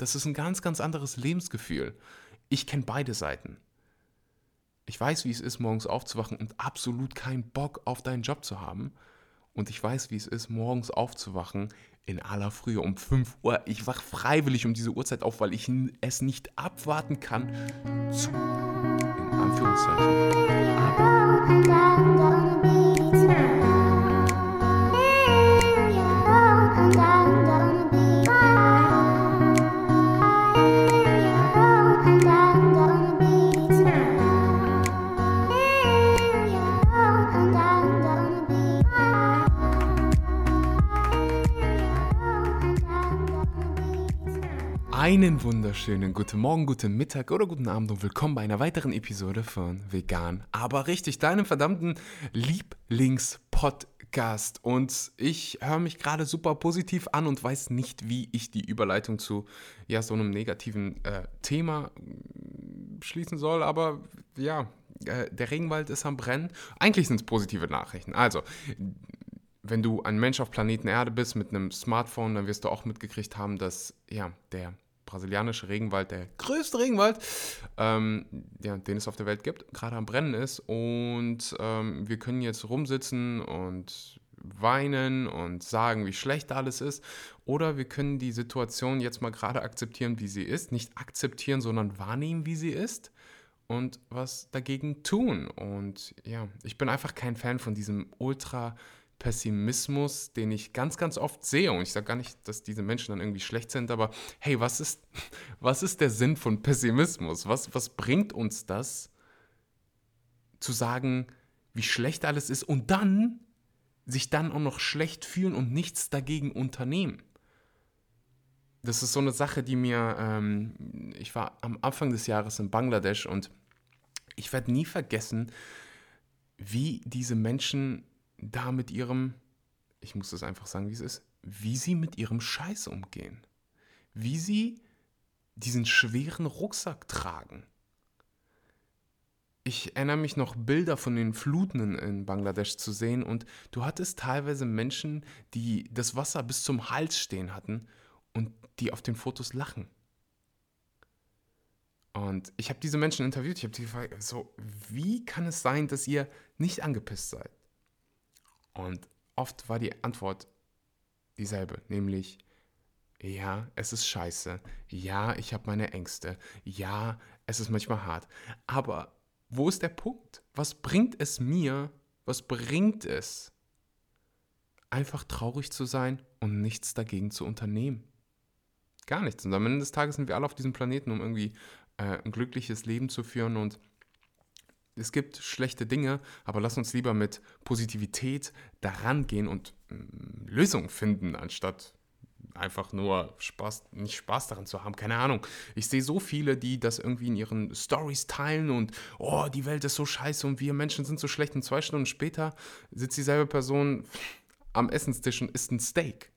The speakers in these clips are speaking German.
das ist ein ganz, ganz anderes Lebensgefühl. Ich kenne beide Seiten. Ich weiß, wie es ist, morgens aufzuwachen und absolut keinen Bock auf deinen Job zu haben. Und ich weiß, wie es ist, morgens aufzuwachen in aller Frühe um 5 Uhr. Ich wache freiwillig um diese Uhrzeit auf, weil ich es nicht abwarten kann zu, in Anführungszeichen, arbeiten. Einen wunderschönen guten Morgen, guten Mittag oder guten Abend und willkommen bei einer weiteren Episode von Vegan, aber richtig, deinem verdammten Lieblingspodcast. Und ich höre mich gerade super positiv an und weiß nicht, wie ich die Überleitung zu ja, so einem negativen äh, Thema mm, schließen soll, aber ja, äh, der Regenwald ist am Brennen. Eigentlich sind es positive Nachrichten. Also, wenn du ein Mensch auf Planeten Erde bist mit einem Smartphone, dann wirst du auch mitgekriegt haben, dass ja, der brasilianische Regenwald, der größte Regenwald, ähm, ja, den es auf der Welt gibt, gerade am Brennen ist. Und ähm, wir können jetzt rumsitzen und weinen und sagen, wie schlecht alles ist. Oder wir können die Situation jetzt mal gerade akzeptieren, wie sie ist. Nicht akzeptieren, sondern wahrnehmen, wie sie ist. Und was dagegen tun. Und ja, ich bin einfach kein Fan von diesem ultra Pessimismus, den ich ganz, ganz oft sehe. Und ich sage gar nicht, dass diese Menschen dann irgendwie schlecht sind, aber hey, was ist, was ist der Sinn von Pessimismus? Was, was bringt uns das, zu sagen, wie schlecht alles ist und dann sich dann auch noch schlecht fühlen und nichts dagegen unternehmen? Das ist so eine Sache, die mir, ähm, ich war am Anfang des Jahres in Bangladesch und ich werde nie vergessen, wie diese Menschen da mit ihrem, ich muss es einfach sagen, wie es ist, wie sie mit ihrem Scheiß umgehen. Wie sie diesen schweren Rucksack tragen. Ich erinnere mich noch Bilder von den Fluten in Bangladesch zu sehen und du hattest teilweise Menschen, die das Wasser bis zum Hals stehen hatten und die auf den Fotos lachen. Und ich habe diese Menschen interviewt, ich habe die gefragt, so, wie kann es sein, dass ihr nicht angepisst seid? Und oft war die Antwort dieselbe, nämlich, ja, es ist scheiße, ja, ich habe meine Ängste, ja, es ist manchmal hart, aber wo ist der Punkt? Was bringt es mir, was bringt es, einfach traurig zu sein und nichts dagegen zu unternehmen? Gar nichts. Und am Ende des Tages sind wir alle auf diesem Planeten, um irgendwie äh, ein glückliches Leben zu führen und es gibt schlechte Dinge, aber lass uns lieber mit Positivität daran gehen und mm, Lösungen finden, anstatt einfach nur Spaß, nicht Spaß daran zu haben. Keine Ahnung. Ich sehe so viele, die das irgendwie in ihren Stories teilen und oh, die Welt ist so scheiße und wir Menschen sind so schlecht. Und zwei Stunden später sitzt dieselbe Person am Essenstisch und isst ein Steak.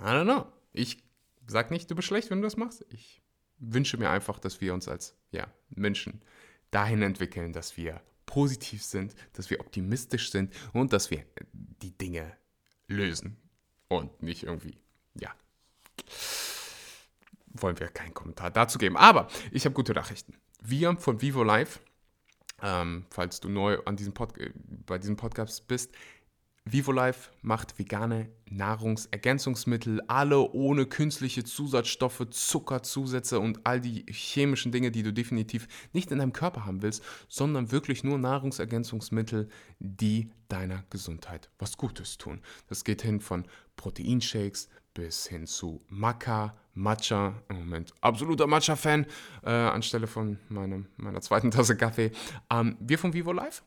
I don't know. Ich sag nicht, du bist schlecht, wenn du das machst. Ich wünsche mir einfach, dass wir uns als ja, Menschen dahin entwickeln, dass wir positiv sind, dass wir optimistisch sind und dass wir die Dinge lösen und nicht irgendwie, ja, wollen wir keinen Kommentar dazu geben. Aber ich habe gute Nachrichten. Wir von Vivo Live, ähm, falls du neu an diesem Pod bei diesem Podcast bist, VivoLife macht vegane Nahrungsergänzungsmittel, alle ohne künstliche Zusatzstoffe, Zuckerzusätze und all die chemischen Dinge, die du definitiv nicht in deinem Körper haben willst, sondern wirklich nur Nahrungsergänzungsmittel, die deiner Gesundheit was Gutes tun. Das geht hin von Proteinshakes bis hin zu Maca, Matcha, im Moment absoluter Matcha-Fan, äh, anstelle von meinem, meiner zweiten Tasse Kaffee. Ähm, wir von VivoLife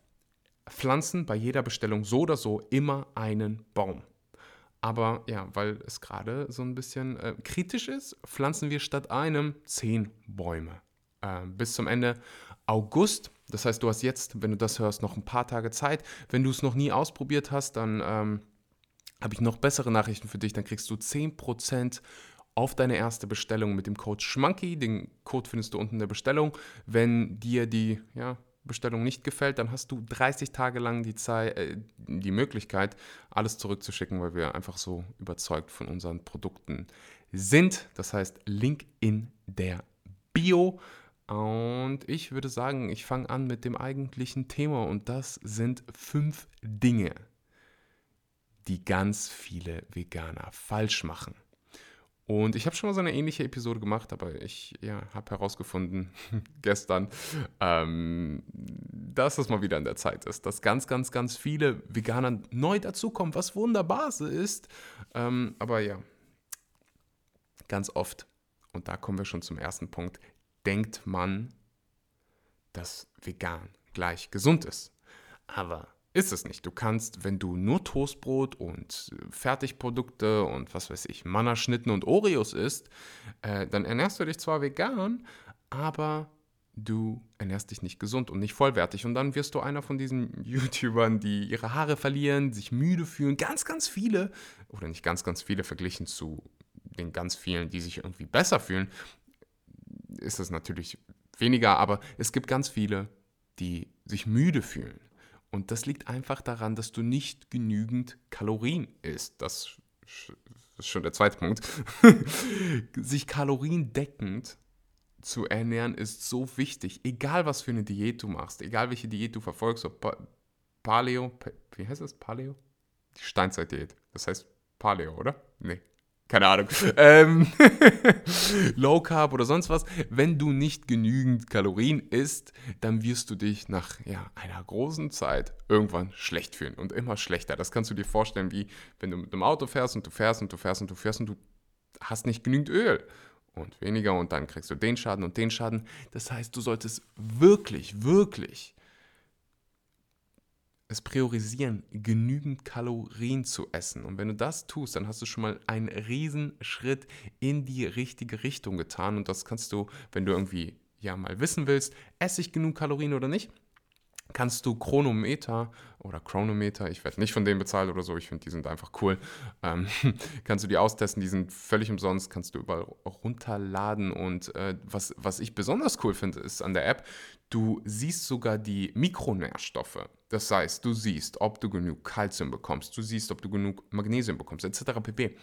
pflanzen bei jeder Bestellung so oder so immer einen Baum. Aber ja, weil es gerade so ein bisschen äh, kritisch ist, pflanzen wir statt einem zehn Bäume. Äh, bis zum Ende August. Das heißt, du hast jetzt, wenn du das hörst, noch ein paar Tage Zeit. Wenn du es noch nie ausprobiert hast, dann ähm, habe ich noch bessere Nachrichten für dich. Dann kriegst du 10% auf deine erste Bestellung mit dem Code Schmanky. Den Code findest du unten in der Bestellung. Wenn dir die, ja, Bestellung nicht gefällt, dann hast du 30 Tage lang die, Zeit, äh, die Möglichkeit, alles zurückzuschicken, weil wir einfach so überzeugt von unseren Produkten sind. Das heißt, Link in der Bio. Und ich würde sagen, ich fange an mit dem eigentlichen Thema und das sind fünf Dinge, die ganz viele Veganer falsch machen. Und ich habe schon mal so eine ähnliche Episode gemacht, aber ich ja, habe herausgefunden gestern, ähm, dass es mal wieder in der Zeit ist, dass ganz, ganz, ganz viele Veganer neu dazukommen, was wunderbar ist. Ähm, aber ja, ganz oft, und da kommen wir schon zum ersten Punkt, denkt man, dass vegan gleich gesund ist. Aber ist es nicht. Du kannst, wenn du nur Toastbrot und Fertigprodukte und was weiß ich, Mannerschnitten und Oreos isst, äh, dann ernährst du dich zwar vegan, aber du ernährst dich nicht gesund und nicht vollwertig. Und dann wirst du einer von diesen YouTubern, die ihre Haare verlieren, sich müde fühlen. Ganz, ganz viele, oder nicht ganz, ganz viele verglichen zu den ganz vielen, die sich irgendwie besser fühlen, ist es natürlich weniger, aber es gibt ganz viele, die sich müde fühlen. Und das liegt einfach daran, dass du nicht genügend Kalorien isst. Das ist schon der zweite Punkt. sich kaloriendeckend zu ernähren ist so wichtig. Egal was für eine Diät du machst, egal welche Diät du verfolgst, ob Paleo, wie heißt das? Paleo? Die Steinzeitdiät. Das heißt Paleo, oder? Nee keine Ahnung, ähm, Low Carb oder sonst was, wenn du nicht genügend Kalorien isst, dann wirst du dich nach ja, einer großen Zeit irgendwann schlecht fühlen und immer schlechter. Das kannst du dir vorstellen, wie wenn du mit einem Auto fährst und du fährst und du fährst und du fährst und du hast nicht genügend Öl und weniger und dann kriegst du den Schaden und den Schaden. Das heißt, du solltest wirklich, wirklich es priorisieren, genügend Kalorien zu essen. Und wenn du das tust, dann hast du schon mal einen riesen Schritt in die richtige Richtung getan. Und das kannst du, wenn du irgendwie ja mal wissen willst, esse ich genug Kalorien oder nicht, kannst du Chronometer oder Chronometer, ich werde nicht von denen bezahlt oder so, ich finde, die sind einfach cool, ähm, kannst du die austesten, die sind völlig umsonst, kannst du überall runterladen und äh, was, was ich besonders cool finde, ist an der App, du siehst sogar die Mikronährstoffe. Das heißt, du siehst, ob du genug Kalzium bekommst, du siehst, ob du genug Magnesium bekommst, etc. pp.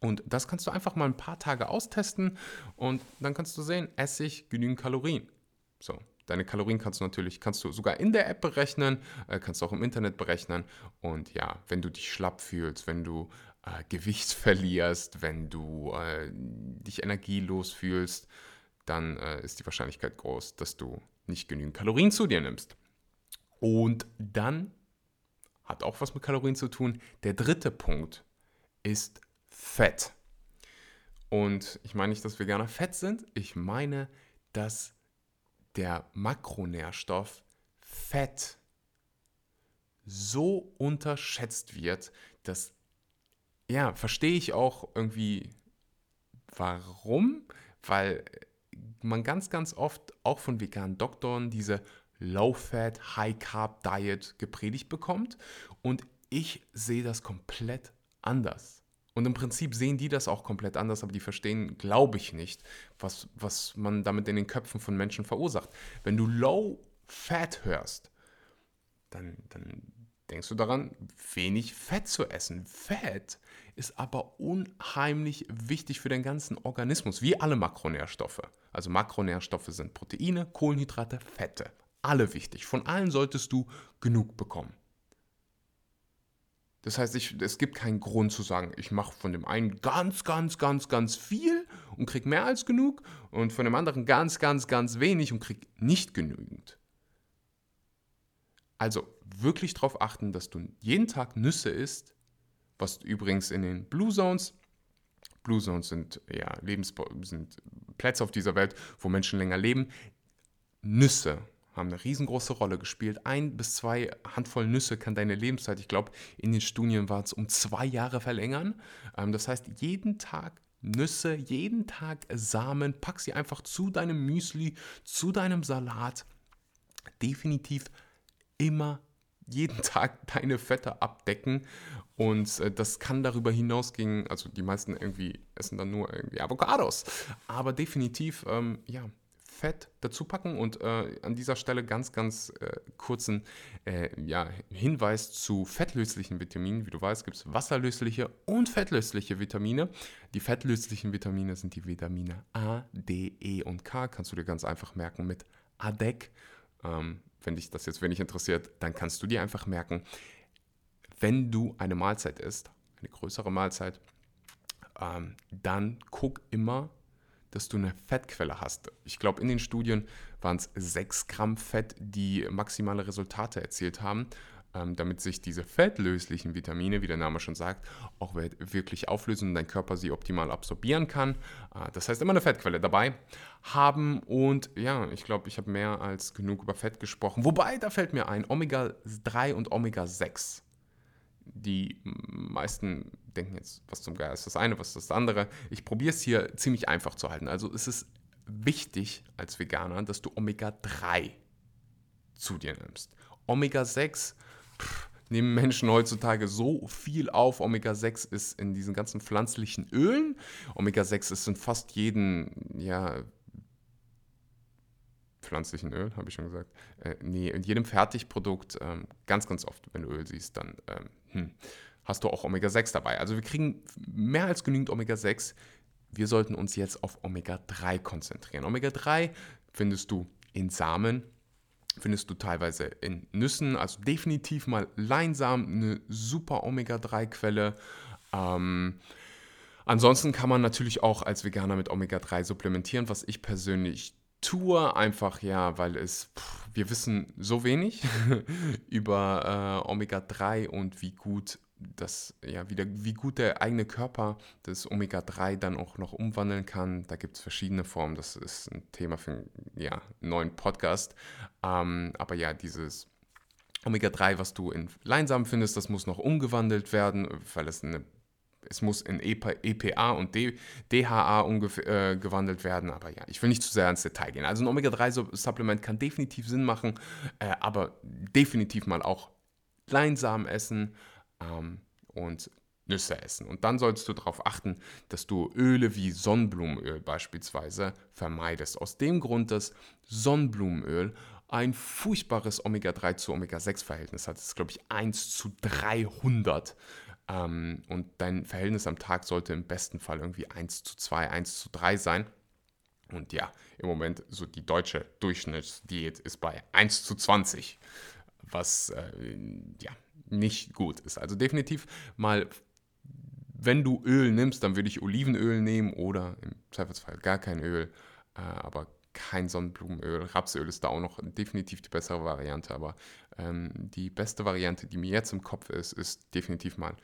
Und das kannst du einfach mal ein paar Tage austesten und dann kannst du sehen, esse ich genügend Kalorien. So, Deine Kalorien kannst du natürlich, kannst du sogar in der App berechnen, äh, kannst du auch im Internet berechnen. Und ja, wenn du dich schlapp fühlst, wenn du äh, Gewicht verlierst, wenn du äh, dich energielos fühlst, dann äh, ist die Wahrscheinlichkeit groß, dass du nicht genügend Kalorien zu dir nimmst. Und dann hat auch was mit Kalorien zu tun. Der dritte Punkt ist Fett. Und ich meine nicht, dass Veganer fett sind, ich meine, dass der Makronährstoff Fett so unterschätzt wird, dass, ja, verstehe ich auch irgendwie, warum, weil man ganz, ganz oft auch von veganen Doktoren diese Low-Fat, High-Carb-Diet gepredigt bekommt und ich sehe das komplett anders. Und im Prinzip sehen die das auch komplett anders, aber die verstehen, glaube ich, nicht, was, was man damit in den Köpfen von Menschen verursacht. Wenn du Low Fat hörst, dann, dann denkst du daran, wenig Fett zu essen. Fett ist aber unheimlich wichtig für den ganzen Organismus, wie alle Makronährstoffe. Also Makronährstoffe sind Proteine, Kohlenhydrate, Fette. Alle wichtig. Von allen solltest du genug bekommen. Das heißt, ich, es gibt keinen Grund zu sagen, ich mache von dem einen ganz, ganz, ganz, ganz viel und kriege mehr als genug und von dem anderen ganz, ganz, ganz wenig und kriege nicht genügend. Also wirklich darauf achten, dass du jeden Tag Nüsse isst, was übrigens in den Blue Zones, Blue Zones sind, ja, sind Plätze auf dieser Welt, wo Menschen länger leben, Nüsse haben eine riesengroße Rolle gespielt. Ein bis zwei Handvoll Nüsse kann deine Lebenszeit, ich glaube, in den Studien war es um zwei Jahre verlängern. Ähm, das heißt, jeden Tag Nüsse, jeden Tag Samen, pack sie einfach zu deinem Müsli, zu deinem Salat. Definitiv immer jeden Tag deine Fette abdecken. Und äh, das kann darüber hinausgehen, also die meisten irgendwie essen dann nur irgendwie Avocados. Aber definitiv, ähm, ja, Fett dazu packen und äh, an dieser Stelle ganz, ganz äh, kurzen äh, ja, Hinweis zu fettlöslichen Vitaminen. Wie du weißt, gibt es wasserlösliche und fettlösliche Vitamine. Die fettlöslichen Vitamine sind die Vitamine A, D, E und K. Kannst du dir ganz einfach merken mit ADEC. Ähm, wenn dich das jetzt wenig interessiert, dann kannst du dir einfach merken, wenn du eine Mahlzeit isst, eine größere Mahlzeit, ähm, dann guck immer, dass du eine Fettquelle hast. Ich glaube, in den Studien waren es 6 Gramm Fett, die maximale Resultate erzielt haben, ähm, damit sich diese fettlöslichen Vitamine, wie der Name schon sagt, auch wirklich auflösen und dein Körper sie optimal absorbieren kann. Äh, das heißt, immer eine Fettquelle dabei haben. Und ja, ich glaube, ich habe mehr als genug über Fett gesprochen. Wobei, da fällt mir ein, Omega-3 und Omega-6 die meisten denken jetzt, was zum Geier ist das eine, was ist das andere. Ich probiere es hier ziemlich einfach zu halten. Also es ist wichtig als Veganer, dass du Omega-3 zu dir nimmst. Omega-6 nehmen Menschen heutzutage so viel auf. Omega-6 ist in diesen ganzen pflanzlichen Ölen. Omega-6 ist in fast jedem ja, pflanzlichen Öl, habe ich schon gesagt. Äh, nee, in jedem Fertigprodukt, ähm, ganz, ganz oft, wenn du Öl siehst, dann ähm, hm, hast du auch Omega-6 dabei. Also wir kriegen mehr als genügend Omega-6. Wir sollten uns jetzt auf Omega-3 konzentrieren. Omega-3 findest du in Samen, findest du teilweise in Nüssen, also definitiv mal Leinsamen, eine super Omega-3-Quelle. Ähm, ansonsten kann man natürlich auch als Veganer mit Omega-3 supplementieren, was ich persönlich tue, einfach ja, weil es, pff, wir wissen so wenig über äh, Omega-3 und wie gut das, ja, wie, der, wie gut der eigene Körper das Omega-3 dann auch noch umwandeln kann. Da gibt es verschiedene Formen. Das ist ein Thema für einen ja, neuen Podcast. Ähm, aber ja, dieses Omega-3, was du in Leinsamen findest, das muss noch umgewandelt werden, weil es eine es muss in EPA und DHA umgewandelt äh, werden, aber ja, ich will nicht zu sehr ins Detail gehen. Also ein Omega-3-Supplement kann definitiv Sinn machen, äh, aber definitiv mal auch Leinsamen essen ähm, und Nüsse essen. Und dann solltest du darauf achten, dass du Öle wie Sonnenblumenöl beispielsweise vermeidest. Aus dem Grund, dass Sonnenblumenöl ein furchtbares Omega-3 zu Omega-6-Verhältnis hat. Das ist, glaube ich, 1 zu 300. Ähm, und dein Verhältnis am Tag sollte im besten Fall irgendwie 1 zu 2, 1 zu 3 sein. Und ja, im Moment so die deutsche Durchschnittsdiät ist bei 1 zu 20, was äh, ja nicht gut ist. Also definitiv mal, wenn du Öl nimmst, dann würde ich Olivenöl nehmen oder im Zweifelsfall gar kein Öl, äh, aber kein Sonnenblumenöl. Rapsöl ist da auch noch definitiv die bessere Variante, aber ähm, die beste Variante, die mir jetzt im Kopf ist, ist definitiv mal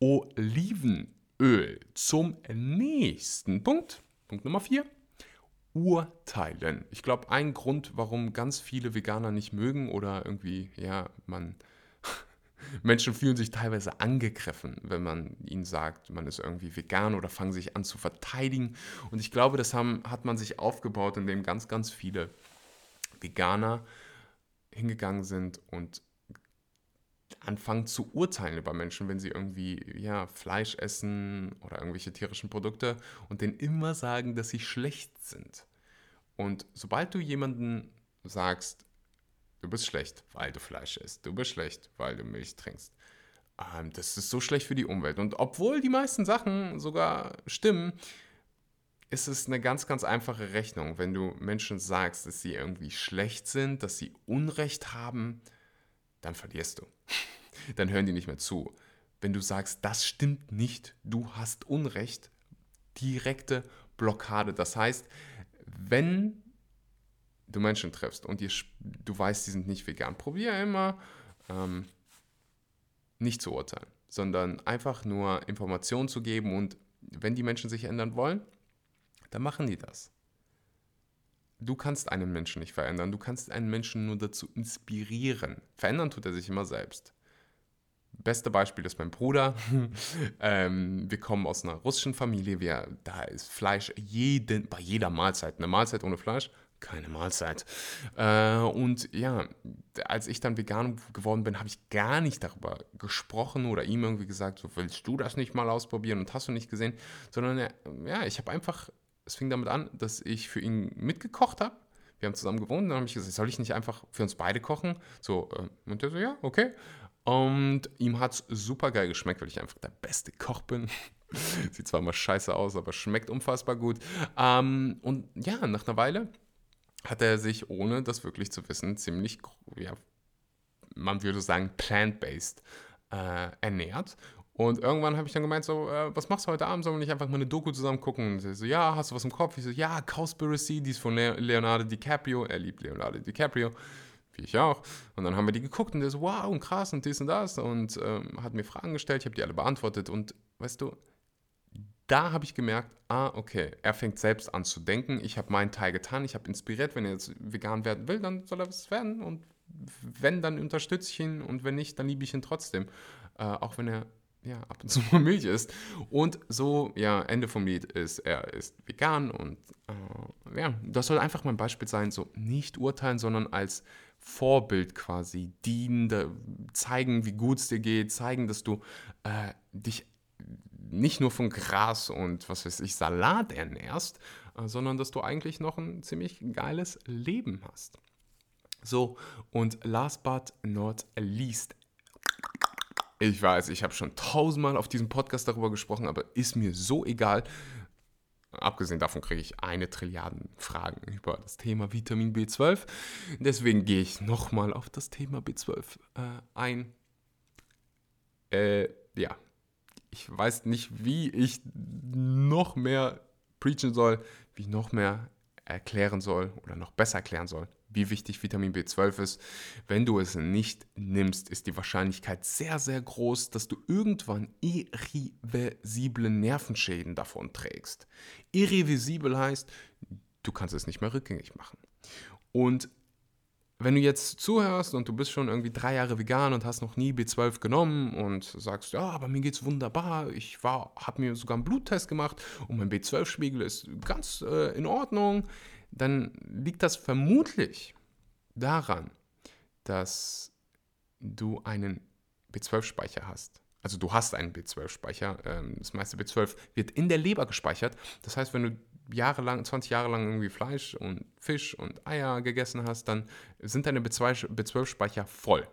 Olivenöl. Zum nächsten Punkt, Punkt Nummer 4. Urteilen. Ich glaube, ein Grund, warum ganz viele Veganer nicht mögen oder irgendwie, ja, man Menschen fühlen sich teilweise angegriffen, wenn man ihnen sagt, man ist irgendwie vegan oder fangen sich an zu verteidigen. Und ich glaube, das haben, hat man sich aufgebaut, indem ganz, ganz viele Veganer hingegangen sind und anfangen zu urteilen über Menschen, wenn sie irgendwie ja, Fleisch essen oder irgendwelche tierischen Produkte und denen immer sagen, dass sie schlecht sind. Und sobald du jemanden sagst, Du bist schlecht, weil du Fleisch isst. Du bist schlecht, weil du Milch trinkst. Ähm, das ist so schlecht für die Umwelt. Und obwohl die meisten Sachen sogar stimmen, ist es eine ganz, ganz einfache Rechnung. Wenn du Menschen sagst, dass sie irgendwie schlecht sind, dass sie Unrecht haben, dann verlierst du. dann hören die nicht mehr zu. Wenn du sagst, das stimmt nicht, du hast Unrecht, direkte Blockade. Das heißt, wenn du Menschen triffst und dir, du weißt, die sind nicht vegan, probier immer ähm, nicht zu urteilen, sondern einfach nur Informationen zu geben und wenn die Menschen sich ändern wollen, dann machen die das. Du kannst einen Menschen nicht verändern, du kannst einen Menschen nur dazu inspirieren. Verändern tut er sich immer selbst. Beste Beispiel ist mein Bruder. ähm, wir kommen aus einer russischen Familie. Wir, da ist Fleisch jeden, bei jeder Mahlzeit. Eine Mahlzeit ohne Fleisch keine Mahlzeit. Äh, und ja, als ich dann vegan geworden bin, habe ich gar nicht darüber gesprochen oder ihm irgendwie gesagt, so willst du das nicht mal ausprobieren und hast du nicht gesehen, sondern ja, ich habe einfach, es fing damit an, dass ich für ihn mitgekocht habe wir haben zusammen gewohnt, dann habe ich gesagt, soll ich nicht einfach für uns beide kochen? So, äh, und der so, ja, okay. Und ihm hat es super geil geschmeckt, weil ich einfach der beste Koch bin. Sieht zwar immer scheiße aus, aber schmeckt unfassbar gut. Ähm, und ja, nach einer Weile hat er sich, ohne das wirklich zu wissen, ziemlich, ja, man würde sagen, plant-based äh, ernährt. Und irgendwann habe ich dann gemeint, so, äh, was machst du heute Abend? Sollen wir nicht einfach mal eine Doku zusammen gucken? Und sie so, ja, hast du was im Kopf? Ich so, ja, Cowspiracy, die ist von Leonardo DiCaprio. Er liebt Leonardo DiCaprio wie ich auch. Und dann haben wir die geguckt und der so, wow, und krass und dies und das und ähm, hat mir Fragen gestellt, ich habe die alle beantwortet und weißt du, da habe ich gemerkt, ah, okay, er fängt selbst an zu denken, ich habe meinen Teil getan, ich habe inspiriert, wenn er jetzt vegan werden will, dann soll er es werden und wenn, dann unterstütze ich ihn und wenn nicht, dann liebe ich ihn trotzdem, äh, auch wenn er ja, ab und zu mal Milch isst. Und so, ja, Ende vom Lied ist, er ist vegan und äh, ja, das soll einfach mein Beispiel sein, so nicht urteilen, sondern als Vorbild quasi dienen, zeigen, wie gut es dir geht, zeigen, dass du äh, dich nicht nur von Gras und was weiß ich, Salat ernährst, äh, sondern dass du eigentlich noch ein ziemlich geiles Leben hast. So, und last but not least, ich weiß, ich habe schon tausendmal auf diesem Podcast darüber gesprochen, aber ist mir so egal. Abgesehen davon kriege ich eine Trilliarden Fragen über das Thema Vitamin B12. Deswegen gehe ich nochmal auf das Thema B12 äh, ein. Äh, ja, ich weiß nicht, wie ich noch mehr preachen soll, wie ich noch mehr erklären soll oder noch besser erklären soll wie wichtig Vitamin B12 ist. Wenn du es nicht nimmst, ist die Wahrscheinlichkeit sehr, sehr groß, dass du irgendwann irreversible Nervenschäden davon trägst. Irreversibel heißt, du kannst es nicht mehr rückgängig machen. Und wenn du jetzt zuhörst und du bist schon irgendwie drei Jahre vegan und hast noch nie B12 genommen und sagst, ja, aber mir geht's wunderbar, ich habe mir sogar einen Bluttest gemacht und mein B12-Spiegel ist ganz äh, in Ordnung, dann liegt das vermutlich daran, dass du einen B12-Speicher hast. Also du hast einen B12-Speicher. Ähm, das meiste B12 wird in der Leber gespeichert. Das heißt, wenn du jahrelang, 20 Jahre lang irgendwie Fleisch und Fisch und Eier gegessen hast, dann sind deine B12-Speicher voll.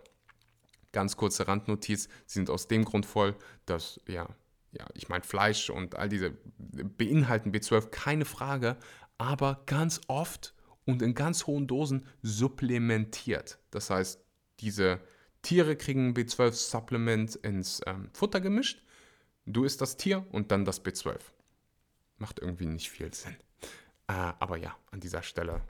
Ganz kurze Randnotiz, sie sind aus dem Grund voll, dass, ja, ja, ich meine, Fleisch und all diese beinhalten B12, keine Frage, aber ganz oft und in ganz hohen Dosen supplementiert. Das heißt, diese Tiere kriegen B12-Supplement ins ähm, Futter gemischt. Du isst das Tier und dann das B12. Macht irgendwie nicht viel Sinn. Äh, aber ja, an dieser Stelle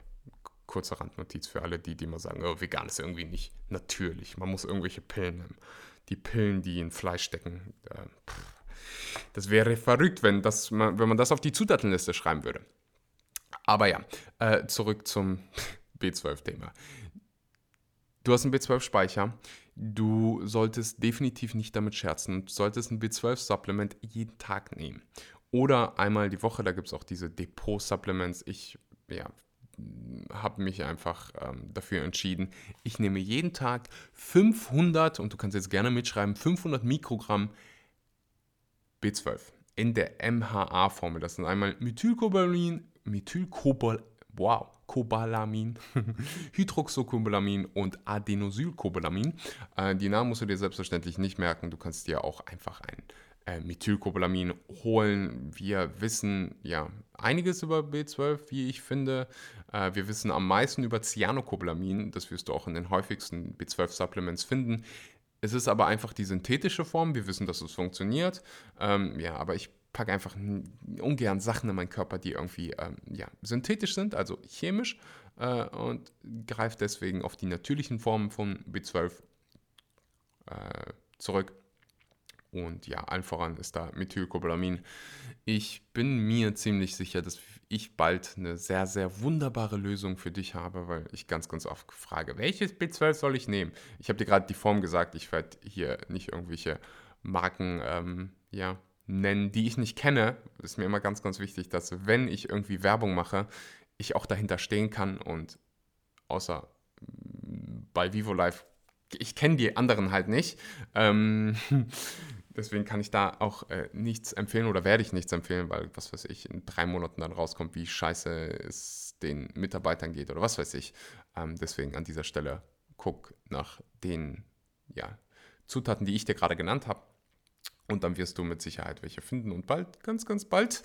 kurze Randnotiz für alle, die, die immer sagen, oh, vegan ist irgendwie nicht natürlich. Man muss irgendwelche Pillen nehmen. Die Pillen, die in Fleisch stecken. Äh, das wäre verrückt, wenn, das, wenn man das auf die Zutatenliste schreiben würde. Aber ja, äh, zurück zum B12-Thema. Du hast einen B12-Speicher. Du solltest definitiv nicht damit scherzen. Du solltest ein B12-Supplement jeden Tag nehmen. Oder einmal die Woche, da gibt es auch diese Depot-Supplements. Ich ja, habe mich einfach ähm, dafür entschieden. Ich nehme jeden Tag 500, und du kannst jetzt gerne mitschreiben, 500 Mikrogramm B12 in der MHA-Formel. Das sind einmal Methylcobalamin, Methylcobal, wow, Cobalamin, Hydroxycobalamin und Adenosylcobalamin. Äh, die Namen musst du dir selbstverständlich nicht merken. Du kannst dir auch einfach ein äh, Methylcobalamin holen. Wir wissen ja einiges über B12, wie ich finde. Äh, wir wissen am meisten über Cyanocobalamin. Das wirst du auch in den häufigsten B12-Supplements finden. Es ist aber einfach die synthetische Form. Wir wissen, dass es funktioniert. Ähm, ja, aber ich packe einfach ungern Sachen in meinen Körper, die irgendwie ähm, ja, synthetisch sind, also chemisch, äh, und greife deswegen auf die natürlichen Formen von B12 äh, zurück. Und ja, allen voran ist da Methylcobalamin. Ich bin mir ziemlich sicher, dass ich bald eine sehr, sehr wunderbare Lösung für dich habe, weil ich ganz, ganz oft frage, welches B12 soll ich nehmen? Ich habe dir gerade die Form gesagt, ich werde hier nicht irgendwelche Marken, ähm, ja, nennen, die ich nicht kenne, ist mir immer ganz, ganz wichtig, dass wenn ich irgendwie Werbung mache, ich auch dahinter stehen kann und außer mm, bei Vivo Live, ich kenne die anderen halt nicht. Ähm, deswegen kann ich da auch äh, nichts empfehlen oder werde ich nichts empfehlen, weil, was weiß ich, in drei Monaten dann rauskommt, wie scheiße es den Mitarbeitern geht oder was weiß ich. Ähm, deswegen an dieser Stelle guck nach den ja, Zutaten, die ich dir gerade genannt habe. Und dann wirst du mit Sicherheit welche finden. Und bald, ganz, ganz bald,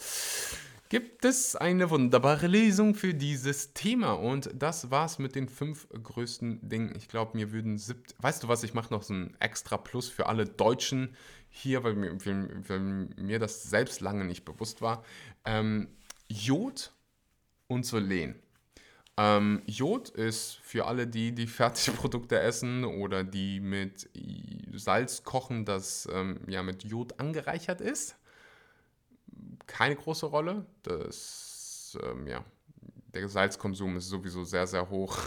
gibt es eine wunderbare Lesung für dieses Thema. Und das war's mit den fünf größten Dingen. Ich glaube, mir würden siebt. Weißt du was? Ich mache noch so ein extra Plus für alle Deutschen hier, weil mir, weil mir das selbst lange nicht bewusst war. Ähm, Jod und Selen. Ähm, Jod ist für alle, die die Fertigprodukte essen oder die mit Salz kochen, das ähm, ja mit Jod angereichert ist. Keine große Rolle. Das ähm, ja, der Salzkonsum ist sowieso sehr, sehr hoch.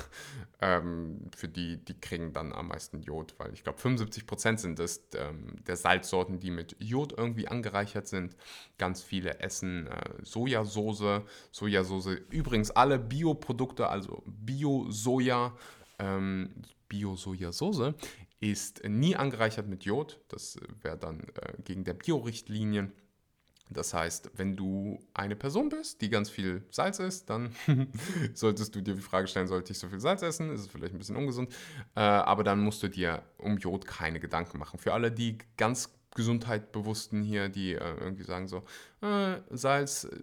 Ähm, für die, die kriegen dann am meisten Jod, weil ich glaube 75 Prozent sind es ähm, der Salzsorten, die mit Jod irgendwie angereichert sind. Ganz viele essen äh, Sojasauce. Sojasauce, übrigens alle Bioprodukte, also Bio-Soja, ähm, Bio-Sojasauce ist nie angereichert mit Jod. Das wäre dann äh, gegen der Bio-Richtlinien. Das heißt, wenn du eine Person bist, die ganz viel Salz isst, dann solltest du dir die Frage stellen, sollte ich so viel Salz essen? Ist es vielleicht ein bisschen ungesund? Äh, aber dann musst du dir um Jod keine Gedanken machen. Für alle, die ganz gesundheitbewussten hier, die äh, irgendwie sagen so, äh, Salz äh,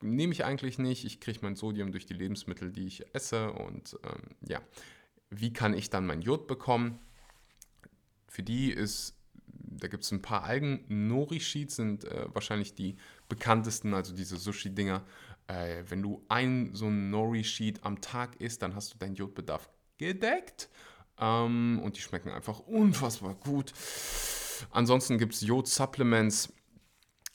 nehme ich eigentlich nicht, ich kriege mein Sodium durch die Lebensmittel, die ich esse und ähm, ja, wie kann ich dann mein Jod bekommen? Für die ist da gibt es ein paar Algen. Nori-Sheets sind äh, wahrscheinlich die bekanntesten, also diese Sushi-Dinger. Äh, wenn du ein so ein Nori-Sheet am Tag isst, dann hast du deinen Jodbedarf gedeckt. Ähm, und die schmecken einfach unfassbar gut. Ansonsten gibt es Jod-Supplements.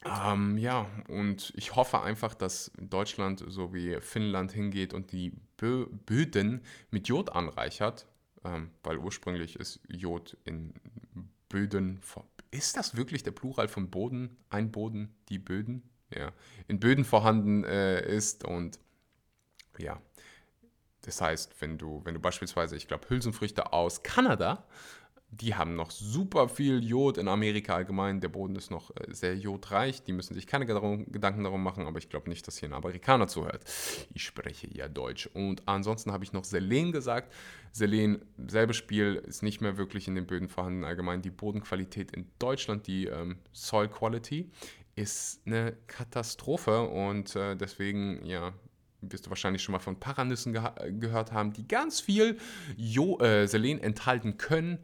Ähm, ja, und ich hoffe einfach, dass Deutschland so wie Finnland hingeht und die Bö Böden mit Jod anreichert, ähm, weil ursprünglich ist Jod in Böden. Ist das wirklich der Plural von Boden? Ein Boden, die Böden? Ja, in Böden vorhanden äh, ist und ja, das heißt, wenn du, wenn du beispielsweise, ich glaube, Hülsenfrüchte aus Kanada die haben noch super viel Jod in Amerika allgemein. Der Boden ist noch äh, sehr jodreich. Die müssen sich keine Gedanken darum machen, aber ich glaube nicht, dass hier ein Amerikaner zuhört. Ich spreche ja Deutsch. Und ansonsten habe ich noch Selen gesagt. Selen, selbes Spiel, ist nicht mehr wirklich in den Böden vorhanden. Allgemein die Bodenqualität in Deutschland, die ähm, Soil Quality, ist eine Katastrophe. Und äh, deswegen, ja, wirst du wahrscheinlich schon mal von Paranüssen ge gehört haben, die ganz viel jo äh, Selen enthalten können,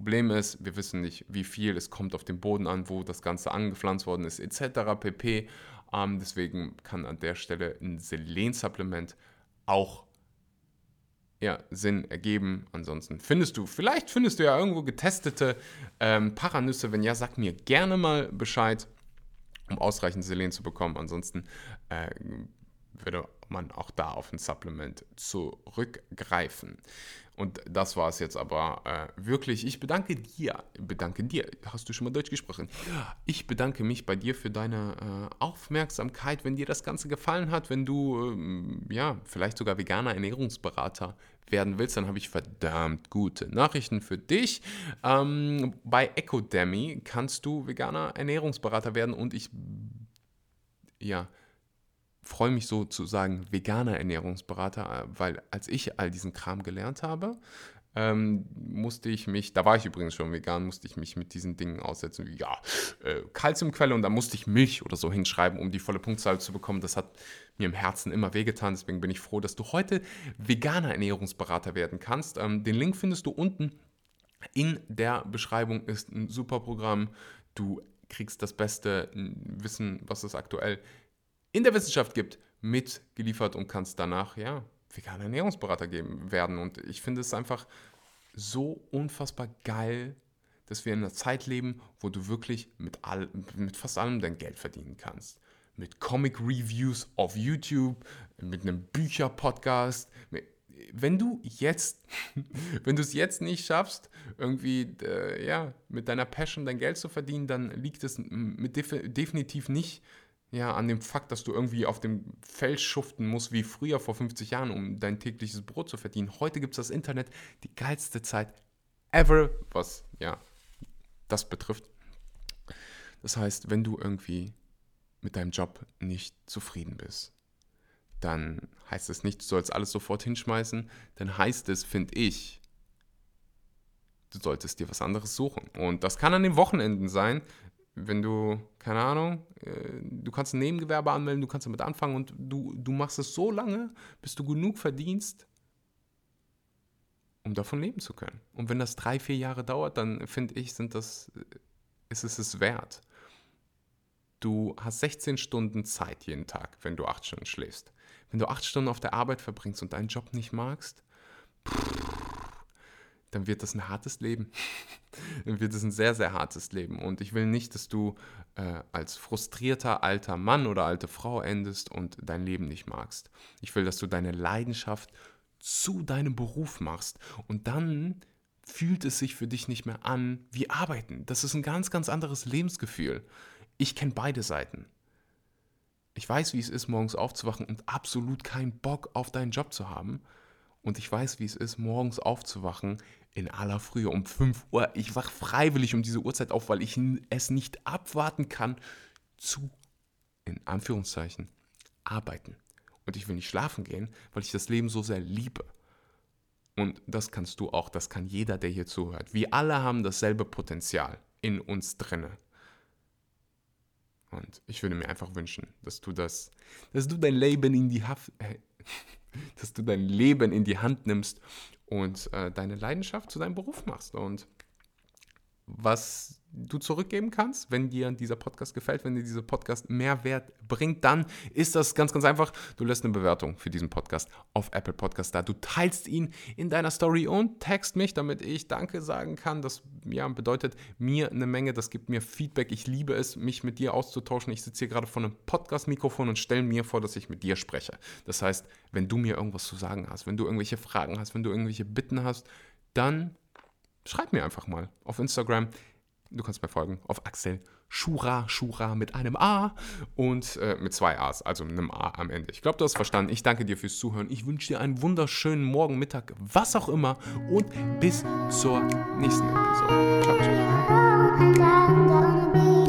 Problem ist, wir wissen nicht, wie viel, es kommt auf den Boden an, wo das Ganze angepflanzt worden ist, etc. pp. Ähm, deswegen kann an der Stelle ein Selen-Supplement auch ja, Sinn ergeben. Ansonsten findest du, vielleicht findest du ja irgendwo getestete ähm, Paranüsse. Wenn ja, sag mir gerne mal Bescheid, um ausreichend Selen zu bekommen. Ansonsten äh, würde man auch da auf ein Supplement zurückgreifen. Und das war es jetzt aber äh, wirklich. Ich bedanke dir, bedanke dir. Hast du schon mal Deutsch gesprochen? Ich bedanke mich bei dir für deine äh, Aufmerksamkeit. Wenn dir das Ganze gefallen hat, wenn du ähm, ja vielleicht sogar veganer Ernährungsberater werden willst, dann habe ich verdammt gute Nachrichten für dich. Ähm, bei Ecodemy kannst du veganer Ernährungsberater werden und ich ja freue mich sozusagen veganer Ernährungsberater, äh, weil als ich all diesen Kram gelernt habe, ähm, musste ich mich, da war ich übrigens schon vegan, musste ich mich mit diesen Dingen aussetzen, wie ja, äh, Kalziumquelle und da musste ich Milch oder so hinschreiben, um die volle Punktzahl zu bekommen. Das hat mir im Herzen immer wehgetan, deswegen bin ich froh, dass du heute veganer Ernährungsberater werden kannst. Ähm, den Link findest du unten in der Beschreibung, ist ein super Programm. Du kriegst das beste Wissen, was es aktuell in der Wissenschaft gibt, mitgeliefert und kannst danach, ja, veganer Ernährungsberater geben, werden. Und ich finde es einfach so unfassbar geil, dass wir in einer Zeit leben, wo du wirklich mit, all, mit fast allem dein Geld verdienen kannst. Mit Comic-Reviews auf YouTube, mit einem Bücher-Podcast. Wenn du jetzt, wenn du es jetzt nicht schaffst, irgendwie äh, ja, mit deiner Passion dein Geld zu verdienen, dann liegt es mit definitiv nicht ja, an dem Fakt, dass du irgendwie auf dem Feld schuften musst, wie früher vor 50 Jahren, um dein tägliches Brot zu verdienen. Heute gibt es das Internet, die geilste Zeit ever, was ja das betrifft. Das heißt, wenn du irgendwie mit deinem Job nicht zufrieden bist, dann heißt es nicht, du sollst alles sofort hinschmeißen, dann heißt es, finde ich, du solltest dir was anderes suchen. Und das kann an den Wochenenden sein, wenn du, keine Ahnung, äh, du kannst ein Nebengewerbe anmelden, du kannst damit anfangen und du, du machst es so lange, bis du genug verdienst, um davon leben zu können. Und wenn das drei, vier Jahre dauert, dann finde ich, sind das, ist es es wert. Du hast 16 Stunden Zeit jeden Tag, wenn du acht Stunden schläfst. Wenn du acht Stunden auf der Arbeit verbringst und deinen Job nicht magst, dann wird das ein hartes Leben. dann wird es ein sehr, sehr hartes Leben. Und ich will nicht, dass du äh, als frustrierter alter Mann oder alte Frau endest und dein Leben nicht magst. Ich will, dass du deine Leidenschaft zu deinem Beruf machst. Und dann fühlt es sich für dich nicht mehr an wie Arbeiten. Das ist ein ganz, ganz anderes Lebensgefühl. Ich kenne beide Seiten. Ich weiß, wie es ist, morgens aufzuwachen und absolut keinen Bock auf deinen Job zu haben. Und ich weiß, wie es ist, morgens aufzuwachen in aller Frühe um 5 Uhr. Ich wache freiwillig um diese Uhrzeit auf, weil ich es nicht abwarten kann zu, in Anführungszeichen, arbeiten. Und ich will nicht schlafen gehen, weil ich das Leben so sehr liebe. Und das kannst du auch, das kann jeder, der hier zuhört. Wir alle haben dasselbe Potenzial in uns drinne. Und ich würde mir einfach wünschen, dass du das, dass du dein Leben in die Haft, äh, dass du dein Leben in die Hand nimmst und äh, deine Leidenschaft zu deinem Beruf machst. Und was du zurückgeben kannst, wenn dir dieser Podcast gefällt, wenn dir dieser Podcast Mehrwert bringt, dann ist das ganz, ganz einfach. Du lässt eine Bewertung für diesen Podcast auf Apple Podcast da. Du teilst ihn in deiner Story und text mich, damit ich Danke sagen kann. Das ja, bedeutet mir eine Menge, das gibt mir Feedback. Ich liebe es, mich mit dir auszutauschen. Ich sitze hier gerade vor einem Podcast-Mikrofon und stelle mir vor, dass ich mit dir spreche. Das heißt, wenn du mir irgendwas zu sagen hast, wenn du irgendwelche Fragen hast, wenn du irgendwelche Bitten hast, dann schreib mir einfach mal auf Instagram du kannst mir folgen, auf Axel Schura, Schura mit einem A und äh, mit zwei A's, also einem A am Ende. Ich glaube, du hast verstanden. Ich danke dir fürs Zuhören. Ich wünsche dir einen wunderschönen Morgen, Mittag, was auch immer und bis zur nächsten Episode. Ciao, ciao.